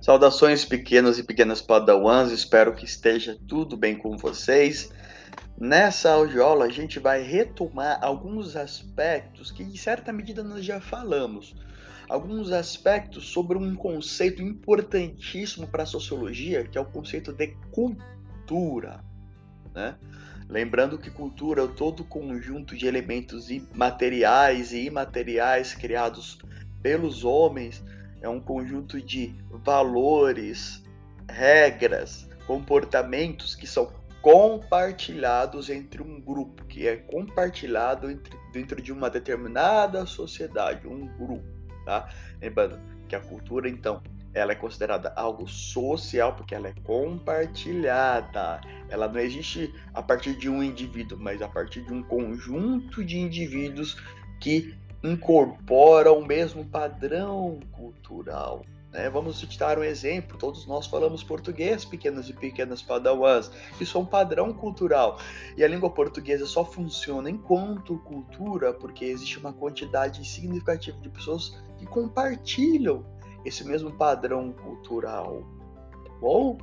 Saudações pequenos e pequenas padawans, espero que esteja tudo bem com vocês. Nessa audiola a gente vai retomar alguns aspectos que em certa medida nós já falamos. Alguns aspectos sobre um conceito importantíssimo para a sociologia, que é o conceito de cultura. Né? Lembrando que cultura é todo conjunto de elementos materiais e imateriais criados pelos homens é um conjunto de valores, regras, comportamentos que são compartilhados entre um grupo, que é compartilhado entre, dentro de uma determinada sociedade, um grupo, tá? Lembrando que a cultura, então, ela é considerada algo social porque ela é compartilhada. Ela não existe a partir de um indivíduo, mas a partir de um conjunto de indivíduos que incorpora o mesmo padrão cultural. Né? Vamos citar um exemplo: todos nós falamos português, pequenos e pequenas padawans. Isso é um padrão cultural. E a língua portuguesa só funciona enquanto cultura porque existe uma quantidade significativa de pessoas que compartilham esse mesmo padrão cultural. Tá bom?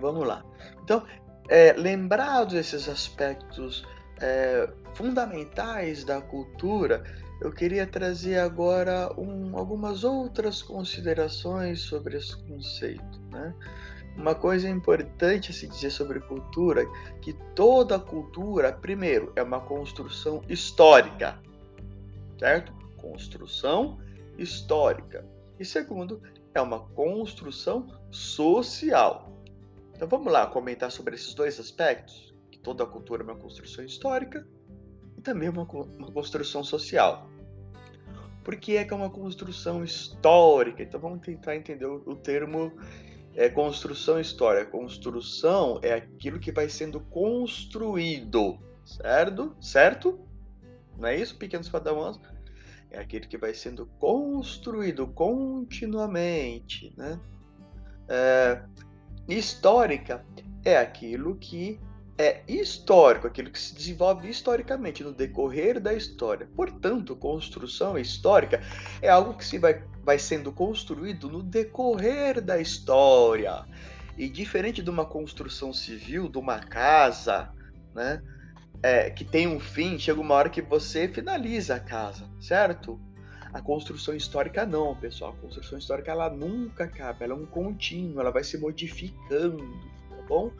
Vamos lá. Então, é, lembrados esses aspectos é, fundamentais da cultura, eu queria trazer agora um, algumas outras considerações sobre esse conceito. Né? Uma coisa importante a se dizer sobre cultura, que toda cultura, primeiro, é uma construção histórica, certo? Construção histórica. E segundo, é uma construção social. Então vamos lá comentar sobre esses dois aspectos toda a cultura é uma construção histórica e também uma, uma construção social. Por que é que é uma construção histórica? Então vamos tentar entender o, o termo é, construção histórica. Construção é aquilo que vai sendo construído, certo? Certo? Não é isso, pequenos padawans? É aquele que vai sendo construído continuamente, né? É, histórica é aquilo que é histórico, aquilo que se desenvolve historicamente no decorrer da história. Portanto, construção histórica é algo que se vai, vai sendo construído no decorrer da história. E diferente de uma construção civil, de uma casa, né, é, que tem um fim, chega uma hora que você finaliza a casa, certo? A construção histórica não, pessoal. A construção histórica ela nunca acaba, ela é um contínuo, ela vai se modificando, tá bom?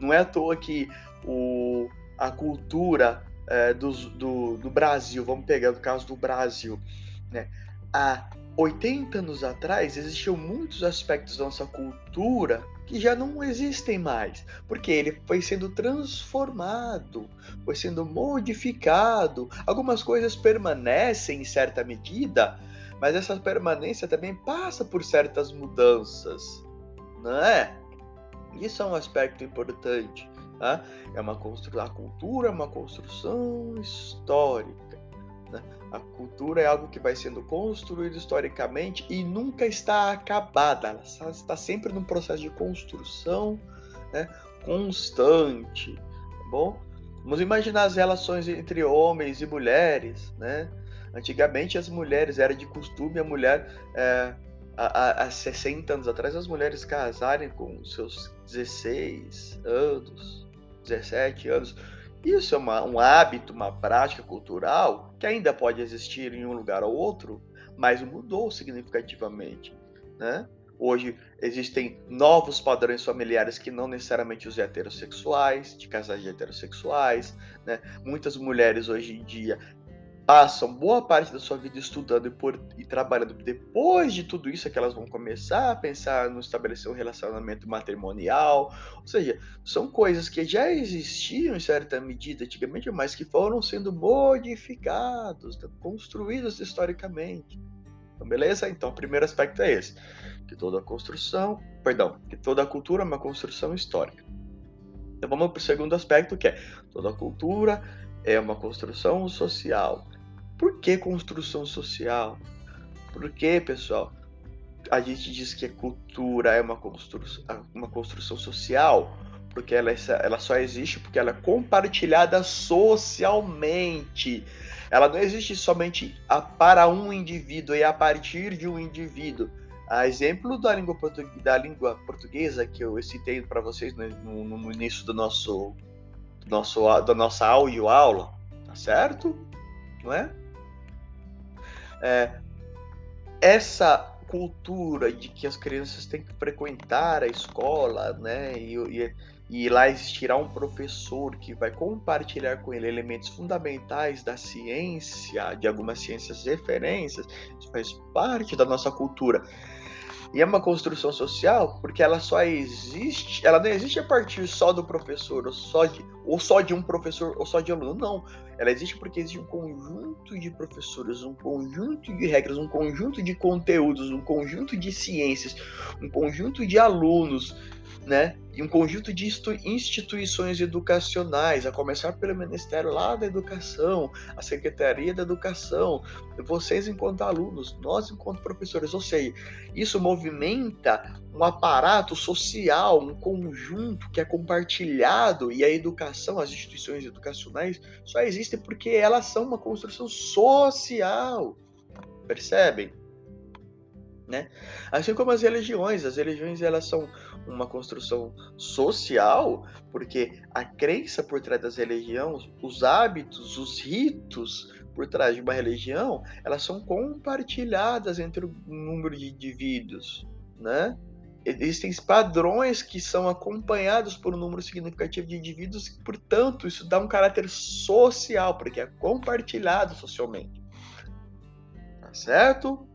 Não é à toa que o, a cultura é, do, do, do, Brasil, vamos pegar o caso do Brasil, né? há 80 anos atrás existiam muitos aspectos da nossa cultura que já não existem mais, porque ele foi sendo transformado, foi sendo modificado. Algumas coisas permanecem em certa medida, mas essa permanência também passa por certas mudanças, não é? Isso é um aspecto importante. Tá? É uma construção, a cultura é uma construção histórica. Né? A cultura é algo que vai sendo construído historicamente e nunca está acabada. Ela está sempre num processo de construção né? constante. Tá bom? Vamos imaginar as relações entre homens e mulheres. Né? Antigamente as mulheres era de costume a mulher é, há, há 60 anos atrás, as mulheres casarem com seus 16 anos, 17 anos. Isso é uma, um hábito, uma prática cultural que ainda pode existir em um lugar ou outro, mas mudou significativamente. Né? Hoje existem novos padrões familiares que não necessariamente os heterossexuais, de casais heterossexuais. Né? Muitas mulheres hoje em dia passam boa parte da sua vida estudando e, por, e trabalhando. Depois de tudo isso é que elas vão começar a pensar no estabelecer um relacionamento matrimonial. Ou seja, são coisas que já existiam em certa medida antigamente, mas que foram sendo modificados, construídos historicamente. Então, beleza? Então, o primeiro aspecto é esse. Que toda construção, perdão, que toda cultura é uma construção histórica. Então vamos para o segundo aspecto, que é toda cultura é uma construção social. Por que construção social? Porque, pessoal, a gente diz que a cultura é uma construção, uma construção social porque ela, ela só existe porque ela é compartilhada socialmente. Ela não existe somente a, para um indivíduo e a partir de um indivíduo. A exemplo da língua, da língua portuguesa que eu citei para vocês no, no, no, início do nosso, do nosso da nossa áudio aula, tá certo? Não é? É? Essa cultura de que as crianças têm que frequentar a escola, né? E, e, e lá existirá um professor que vai compartilhar com ele elementos fundamentais da ciência, de algumas ciências referências, isso faz parte da nossa cultura. E é uma construção social porque ela só existe, ela não existe a partir só do professor, ou só de, ou só de um professor, ou só de aluno, não. Ela existe porque existe um conjunto de professores, um conjunto de regras, um conjunto de conteúdos, um conjunto de ciências, um conjunto de alunos né, e um conjunto de instituições educacionais, a começar pelo Ministério lá da Educação, a Secretaria da Educação, vocês enquanto alunos, nós enquanto professores, ou seja, isso movimenta um aparato social, um conjunto que é compartilhado e a educação, as instituições educacionais só existem porque elas são uma construção social, percebem? Né? Assim como as religiões, as religiões elas são uma construção social, porque a crença por trás das religiões, os hábitos, os ritos por trás de uma religião, elas são compartilhadas entre o número de indivíduos, né? Existem padrões que são acompanhados por um número significativo de indivíduos, portanto, isso dá um caráter social, porque é compartilhado socialmente. Tá certo?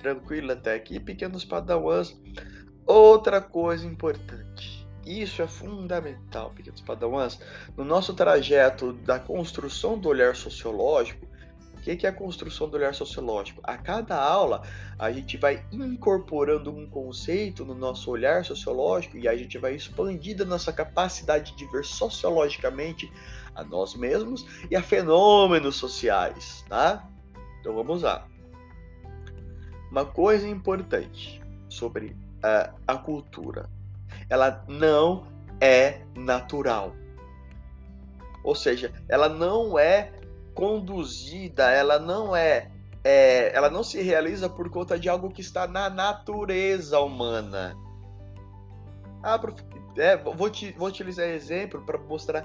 Tranquilo até aqui, pequenos padawans. Outra coisa importante, isso é fundamental, pequenos padawans, no nosso trajeto da construção do olhar sociológico, o que é a construção do olhar sociológico? A cada aula, a gente vai incorporando um conceito no nosso olhar sociológico e a gente vai expandindo a nossa capacidade de ver sociologicamente a nós mesmos e a fenômenos sociais, tá? Então vamos lá. Uma coisa importante sobre a, a cultura. Ela não é natural. Ou seja, ela não é conduzida, ela não é, é, ela não se realiza por conta de algo que está na natureza humana. Ah, é, vou, te, vou utilizar exemplo para mostrar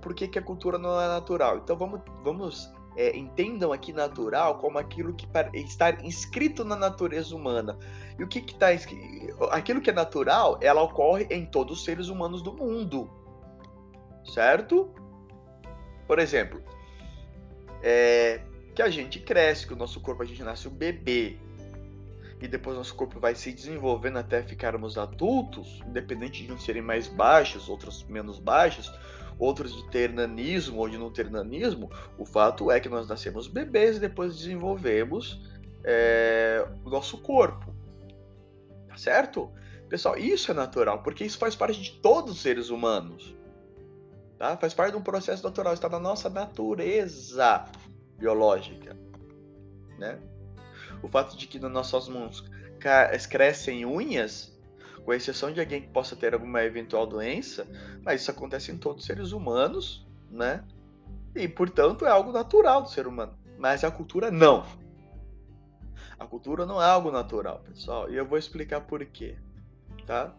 por que, que a cultura não é natural. Então vamos, vamos é, entendam aqui natural como aquilo que está inscrito na natureza humana. E o que está? Aquilo que é natural, ela ocorre em todos os seres humanos do mundo. Certo? Por exemplo, é, que a gente cresce, que o nosso corpo a gente nasce um bebê. E depois nosso corpo vai se desenvolvendo até ficarmos adultos, independente de uns serem mais baixos, outros menos baixos, outros de ter nanismo ou de não ter nanismo, o fato é que nós nascemos bebês e depois desenvolvemos é, o nosso corpo. Tá certo? Pessoal, isso é natural, porque isso faz parte de todos os seres humanos. Tá? Faz parte de um processo natural, está na nossa natureza biológica. Né? O fato de que nas nossas mãos crescem unhas com exceção de alguém que possa ter alguma eventual doença, mas isso acontece em todos os seres humanos, né? E, portanto, é algo natural do ser humano. Mas a cultura não. A cultura não é algo natural, pessoal. E eu vou explicar por quê, tá?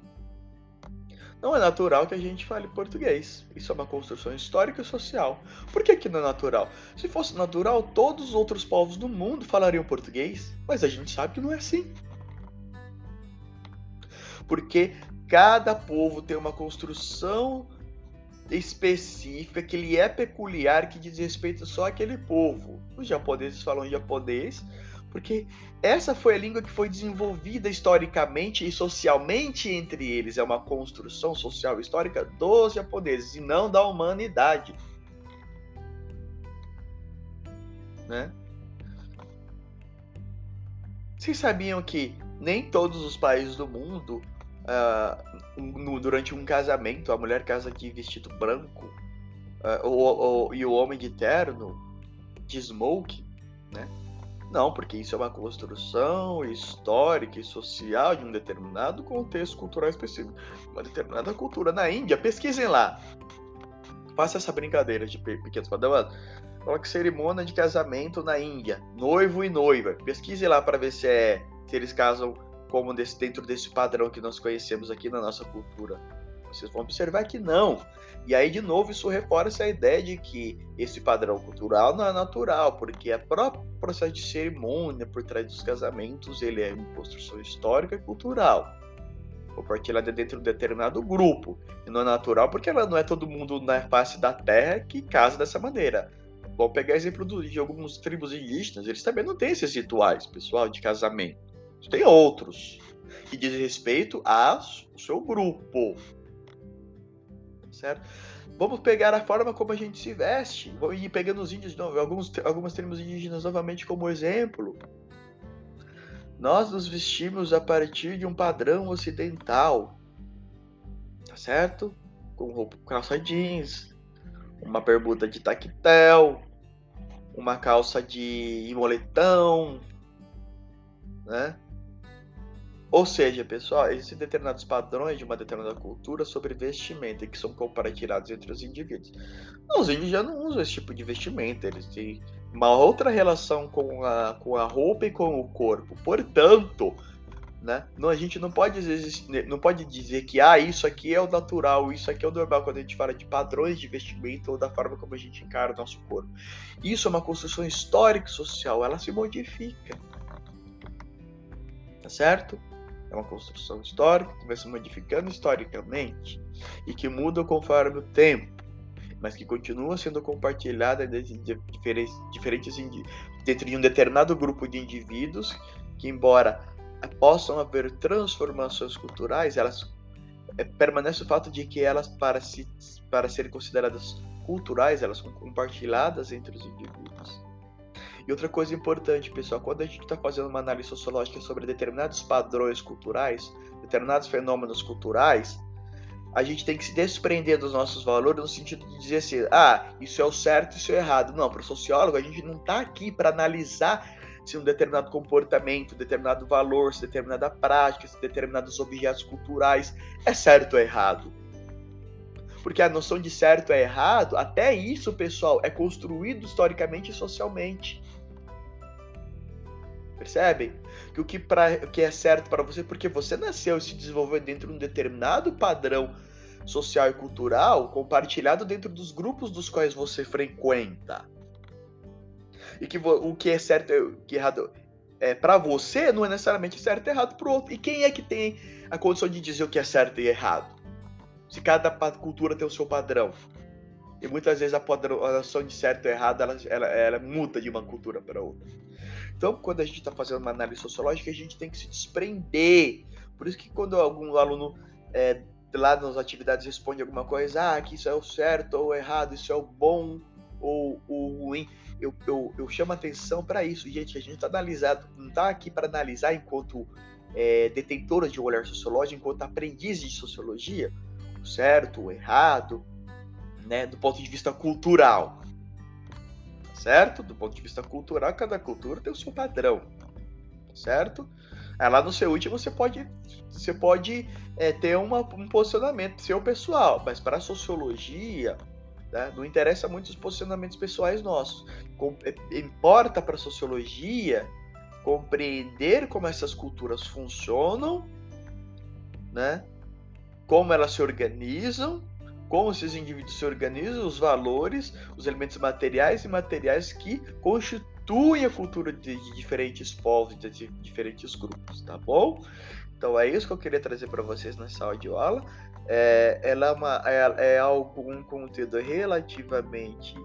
Não é natural que a gente fale português. Isso é uma construção histórica e social. Por que, que não é natural? Se fosse natural, todos os outros povos do mundo falariam português. Mas a gente sabe que não é assim porque cada povo tem uma construção específica que lhe é peculiar, que diz respeito só àquele povo. Os japoneses falam japonês porque essa foi a língua que foi desenvolvida historicamente e socialmente entre eles. É uma construção social histórica dos japoneses e não da humanidade. Né? Vocês sabiam que nem todos os países do mundo uh, no, durante um casamento, a mulher casa aqui vestido branco uh, o, o, e o homem de terno, de smoke, né? Não, porque isso é uma construção histórica e social de um determinado contexto cultural específico, uma determinada cultura. Na Índia, pesquisem lá. Faça essa brincadeira de pequenos padrões. Coloque cerimônia de casamento na Índia, noivo e noiva. Pesquise lá para ver se é se eles casam como desse, dentro desse padrão que nós conhecemos aqui na nossa cultura. Vocês vão observar que não. E aí, de novo, isso reforça a ideia de que esse padrão cultural não é natural, porque o próprio processo de cerimônia por trás dos casamentos, ele é uma construção histórica e cultural. Compartilhada dentro de um determinado grupo. E não é natural porque ela não é todo mundo na face da terra que casa dessa maneira. Vamos pegar exemplo de algumas tribos indígenas, eles também não têm esses rituais, pessoal, de casamento. Tem outros que dizem respeito ao seu grupo certo? Vamos pegar a forma como a gente se veste. Ir pegando os índios de novo, alguns, algumas tribos indígenas novamente como exemplo. Nós nos vestimos a partir de um padrão ocidental, tá certo? Com roupa, calça jeans, uma bermuda de taquetel, uma calça de moletão, né? Ou seja, pessoal, existem determinados padrões de uma determinada cultura sobre vestimenta que são compartilhados entre os indivíduos. Os índios já não usam esse tipo de vestimenta, eles têm uma outra relação com a, com a roupa e com o corpo. Portanto, né, não, a gente não pode, não pode dizer que ah, isso aqui é o natural, isso aqui é o normal quando a gente fala de padrões de vestimenta ou da forma como a gente encara o nosso corpo. Isso é uma construção histórica e social, ela se modifica. Tá certo? É uma construção histórica que vai se modificando historicamente e que muda conforme o tempo, mas que continua sendo compartilhada de diferentes, diferentes dentro de um determinado grupo de indivíduos que, embora possam haver transformações culturais, elas é, permanece o fato de que elas para se para serem consideradas culturais, elas são compartilhadas entre os indivíduos. E outra coisa importante, pessoal, quando a gente está fazendo uma análise sociológica sobre determinados padrões culturais, determinados fenômenos culturais, a gente tem que se desprender dos nossos valores no sentido de dizer assim, ah, isso é o certo, isso é o errado. Não, para o sociólogo, a gente não está aqui para analisar se um determinado comportamento, determinado valor, se determinada prática, se determinados objetos culturais é certo ou errado. Porque a noção de certo é errado, até isso, pessoal, é construído historicamente e socialmente. Percebem? Que o que, pra, que é certo para você, porque você nasceu e se desenvolveu dentro de um determinado padrão social e cultural compartilhado dentro dos grupos dos quais você frequenta. E que o que é certo e que é errado é para você não é necessariamente certo e errado para o outro. E quem é que tem a condição de dizer o que é certo e errado? Se cada cultura tem o seu padrão. E muitas vezes a, padrão, de certo e errado ela, ela, ela muda de uma cultura para outra. Então, quando a gente está fazendo uma análise sociológica, a gente tem que se desprender. Por isso que quando algum aluno é, lá nas atividades responde alguma coisa, ah, que isso é o certo ou o errado, isso é o bom ou o ruim, eu, eu, eu chamo atenção para isso, gente. A gente está analisado, não está aqui para analisar enquanto é, detentora de um olhar sociológico, enquanto aprendiz de sociologia, o certo, o errado, né, do ponto de vista cultural certo? Do ponto de vista cultural, cada cultura tem o seu padrão, certo? Aí lá no seu último você pode, você pode é, ter uma, um posicionamento seu pessoal, mas para a sociologia né, não interessa muito os posicionamentos pessoais nossos. Com, é, importa para a sociologia compreender como essas culturas funcionam, né? Como elas se organizam como esses indivíduos se organizam, os valores, os elementos materiais e materiais que constituem a cultura de, de diferentes povos, de, de diferentes grupos, tá bom? Então é isso que eu queria trazer para vocês nessa audioaula. É, ela é, uma, é, é algo, um conteúdo relativamente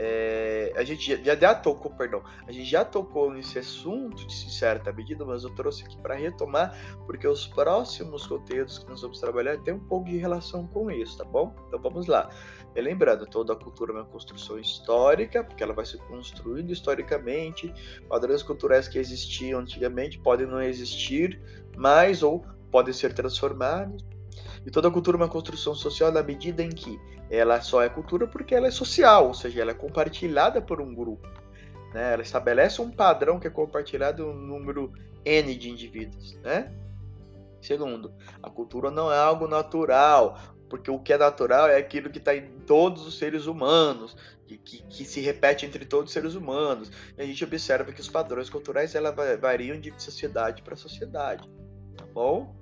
é, a gente já, já, tocou, perdão, a gente já tocou nesse assunto de certa medida, mas eu trouxe aqui para retomar, porque os próximos conteúdos que nós vamos trabalhar tem um pouco de relação com isso, tá bom? Então vamos lá. E lembrando, toda a cultura é uma construção histórica, porque ela vai se construindo historicamente. Padrões culturais que existiam antigamente podem não existir mais ou podem ser transformados e toda cultura é uma construção social na medida em que ela só é cultura porque ela é social, ou seja, ela é compartilhada por um grupo. Né? Ela estabelece um padrão que é compartilhado um número N de indivíduos. Né? Segundo, a cultura não é algo natural, porque o que é natural é aquilo que está em todos os seres humanos, que, que, que, se repete entre todos os seres humanos. E a gente observa que os padrões culturais ela variam de sociedade para sociedade. bom?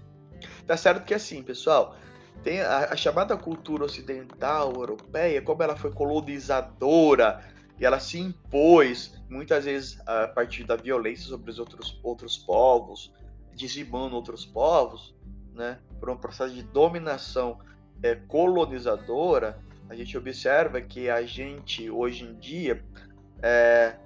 Tá certo que assim, pessoal, tem a, a, chamada cultura ocidental, europeia, como ela foi colonizadora e ela se impôs, muitas vezes a partir da violência sobre os outros, outros povos, dizimando outros povos, né, por um processo de dominação é, colonizadora, a gente observa que a gente, hoje em dia, é,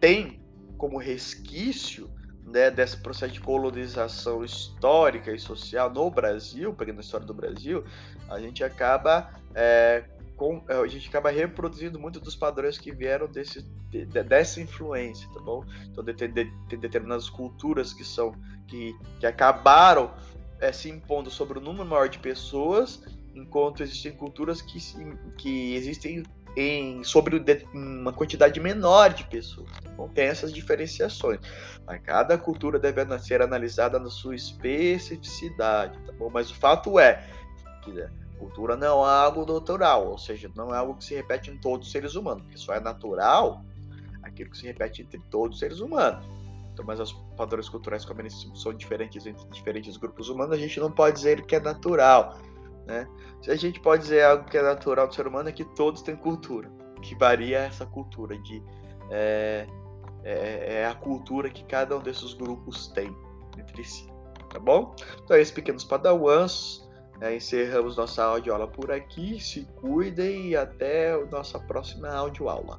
tem como resquício né, desse processo de colonização histórica e social no Brasil, pegando a história do Brasil, a gente acaba é, com, é, a gente acaba reproduzindo muito dos padrões que vieram desse, de, dessa influência, tá bom? Então tem, de, tem determinadas culturas que são que, que acabaram é, se impondo sobre o número maior de pessoas, enquanto existem culturas que, que existem em, sobre uma quantidade menor de pessoas. Bom? Tem essas diferenciações. Mas cada cultura deve ser analisada na sua especificidade, tá bom? Mas o fato é que né, cultura não é algo natural, ou seja, não é algo que se repete em todos os seres humanos, porque só é natural aquilo que se repete entre todos os seres humanos. Então, mas os padrões culturais como eles são diferentes entre diferentes grupos humanos, a gente não pode dizer que é natural, né? Se a gente pode dizer algo que é natural do ser humano é que todos têm cultura, que varia essa cultura de é, é, é a cultura que cada um desses grupos tem entre si, tá bom? Então, esses pequenos padawans, é, encerramos nossa audioaula por aqui. Se cuidem e até a nossa próxima audioaula.